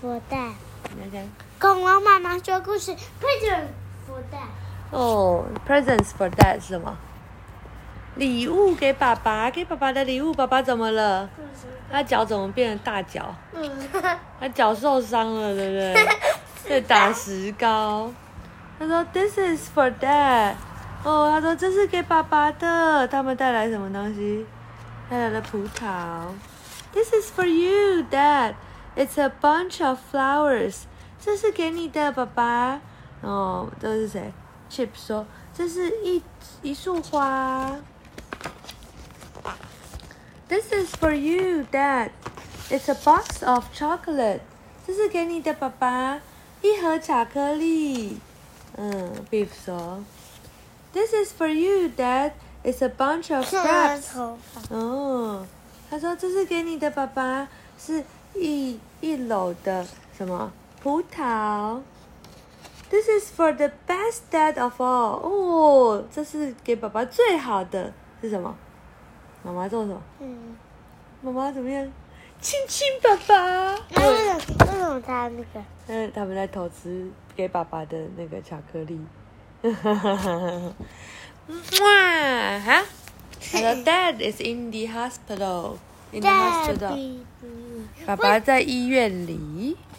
佛袋。你来讲。恐龙妈妈说故事，present 佛袋。哦，presents for dad 是什么？礼物给爸爸，给爸爸的礼物。爸爸怎么了？他脚怎么变成大脚？嗯，他脚受伤了，对不对？被打石膏。他说：“This is for dad。”哦，他说这是给爸爸的。他们带来什么东西？带来了葡萄。This is for you, dad. It's a bunch of flowers. 这是给你的，爸爸。哦，这是谁？Chip 说这是一一束花。This is for you, Dad. It's a box of chocolate. 这是给你的，爸爸，一盒巧克力。嗯，Beef 说，This is for you, Dad. It's a bunch of 看 grapes. 头发。哦，他说这是给你的，爸爸，是 一一篓的什么葡萄。This is for the best dad of all. 哦，这是给爸爸最好的是什么？妈妈做什么？嗯，妈妈怎么样？亲亲爸爸。那为什么他那个？嗯，他们在偷吃给爸爸的那个巧克力。哇哈！！The，Dad is in the hospital. In the hospital. 爸爸在医院里啊。